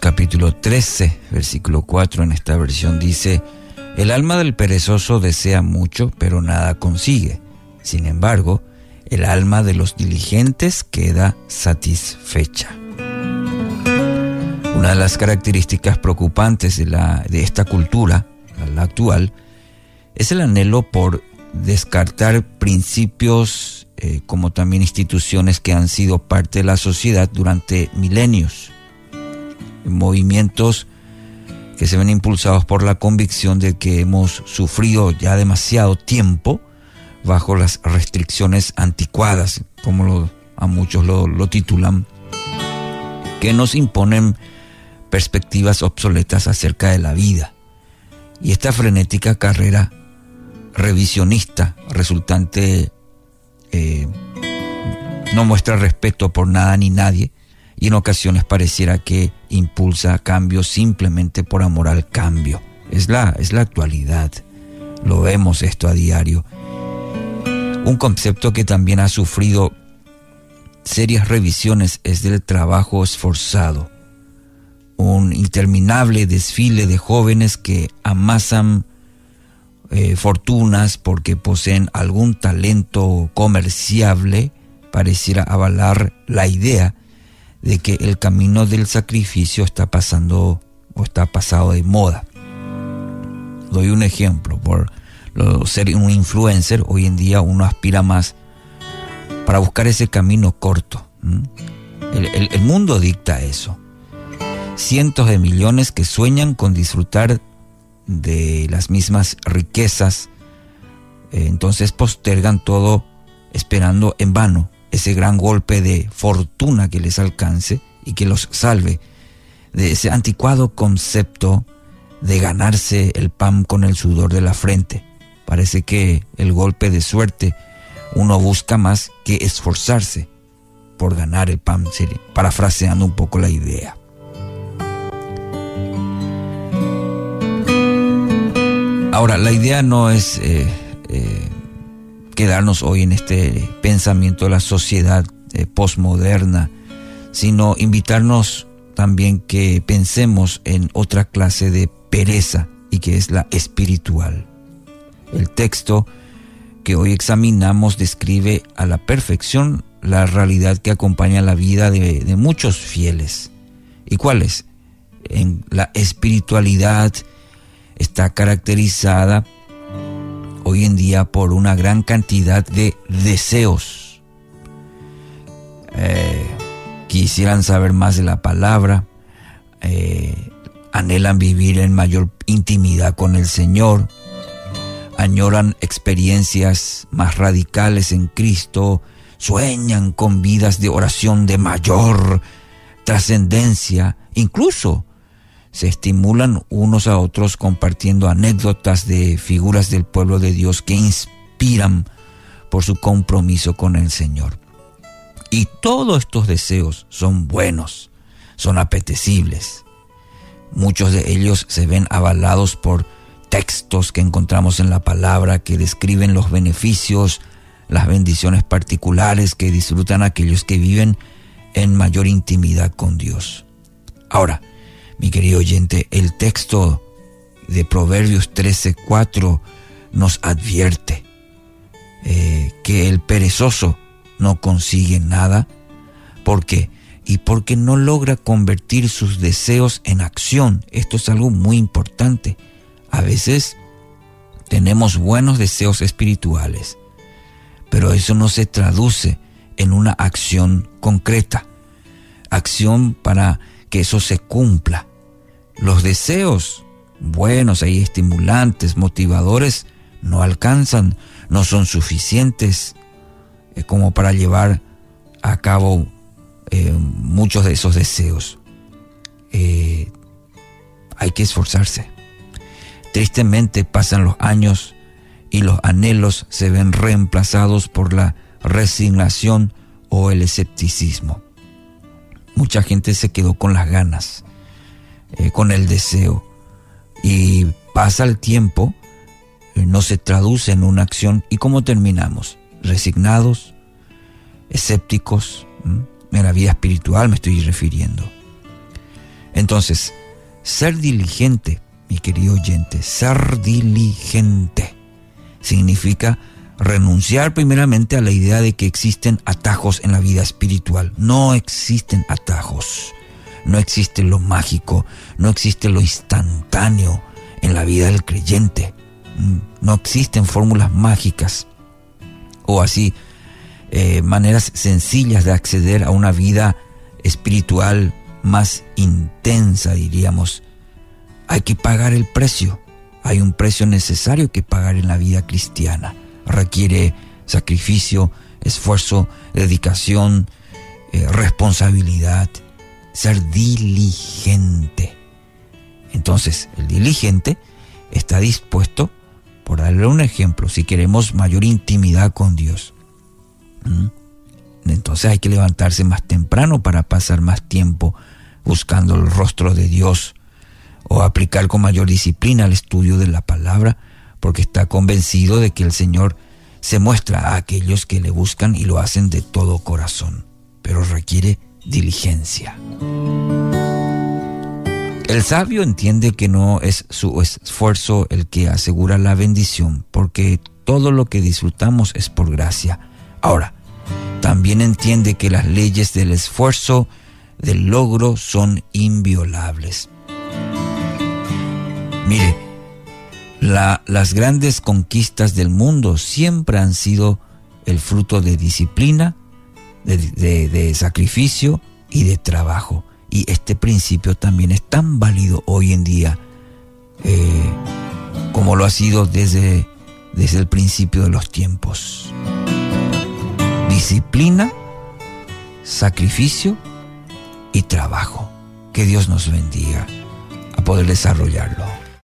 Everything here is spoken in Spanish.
Capítulo 13, versículo 4 en esta versión dice, El alma del perezoso desea mucho, pero nada consigue. Sin embargo, el alma de los diligentes queda satisfecha. Una de las características preocupantes de, la, de esta cultura, la actual, es el anhelo por descartar principios eh, como también instituciones que han sido parte de la sociedad durante milenios. Movimientos que se ven impulsados por la convicción de que hemos sufrido ya demasiado tiempo bajo las restricciones anticuadas, como a muchos lo, titulan, que nos imponen perspectivas obsoletas acerca de la vida. Y esta frenética carrera revisionista resultante eh, no muestra respeto por nada ni nadie y en ocasiones pareciera que impulsa cambios simplemente por amor al cambio. Es la, es la actualidad. Lo vemos esto a diario. Un concepto que también ha sufrido serias revisiones es del trabajo esforzado. Un interminable desfile de jóvenes que amasan eh, fortunas porque poseen algún talento comerciable, pareciera avalar la idea de que el camino del sacrificio está pasando o está pasado de moda. Doy un ejemplo, por ser un influencer, hoy en día uno aspira más para buscar ese camino corto. el mundo dicta eso. Cientos de millones que sueñan con disfrutar de las mismas riquezas, eh, entonces postergan todo esperando en vano ese gran golpe de fortuna que les alcance y que los salve de ese anticuado concepto de ganarse el pan con el sudor de la frente. Parece que el golpe de suerte uno busca más que esforzarse por ganar el pan, parafraseando un poco la idea. Ahora, la idea no es eh, quedarnos hoy en este pensamiento de la sociedad eh, postmoderna, sino invitarnos también que pensemos en otra clase de pereza y que es la espiritual. El texto que hoy examinamos describe a la perfección la realidad que acompaña la vida de, de muchos fieles. ¿Y cuál es? En la espiritualidad está caracterizada hoy en día por una gran cantidad de deseos. Eh, quisieran saber más de la palabra, eh, anhelan vivir en mayor intimidad con el Señor, añoran experiencias más radicales en Cristo, sueñan con vidas de oración de mayor trascendencia, incluso se estimulan unos a otros compartiendo anécdotas de figuras del pueblo de Dios que inspiran por su compromiso con el Señor. Y todos estos deseos son buenos, son apetecibles. Muchos de ellos se ven avalados por textos que encontramos en la palabra que describen los beneficios, las bendiciones particulares que disfrutan aquellos que viven en mayor intimidad con Dios. Ahora, mi querido oyente, el texto de Proverbios 13:4 nos advierte eh, que el perezoso no consigue nada. ¿Por qué? Y porque no logra convertir sus deseos en acción. Esto es algo muy importante. A veces tenemos buenos deseos espirituales, pero eso no se traduce en una acción concreta. Acción para que eso se cumpla. Los deseos buenos y estimulantes, motivadores, no alcanzan, no son suficientes eh, como para llevar a cabo eh, muchos de esos deseos. Eh, hay que esforzarse. Tristemente pasan los años y los anhelos se ven reemplazados por la resignación o el escepticismo. Mucha gente se quedó con las ganas, eh, con el deseo. Y pasa el tiempo, eh, no se traduce en una acción. ¿Y cómo terminamos? Resignados, escépticos, en la vida espiritual me estoy refiriendo. Entonces, ser diligente, mi querido oyente, ser diligente significa renunciar primeramente a la idea de que existen atajos en la vida espiritual. No existen atajos. No existe lo mágico, no existe lo instantáneo en la vida del creyente. No existen fórmulas mágicas o así eh, maneras sencillas de acceder a una vida espiritual más intensa, diríamos. Hay que pagar el precio. Hay un precio necesario que pagar en la vida cristiana requiere sacrificio, esfuerzo, dedicación, eh, responsabilidad, ser diligente. Entonces, el diligente está dispuesto, por darle un ejemplo, si queremos mayor intimidad con Dios, entonces hay que levantarse más temprano para pasar más tiempo buscando el rostro de Dios o aplicar con mayor disciplina el estudio de la palabra porque está convencido de que el Señor se muestra a aquellos que le buscan y lo hacen de todo corazón, pero requiere diligencia. El sabio entiende que no es su esfuerzo el que asegura la bendición, porque todo lo que disfrutamos es por gracia. Ahora, también entiende que las leyes del esfuerzo, del logro, son inviolables. Mire, las grandes conquistas del mundo siempre han sido el fruto de disciplina, de, sacrificio y de trabajo. Y este principio también es tan válido hoy en día eh, como lo ha sido desde, desde el principio de los tiempos. Disciplina, sacrificio y trabajo. Que Dios nos bendiga a poder desarrollarlo.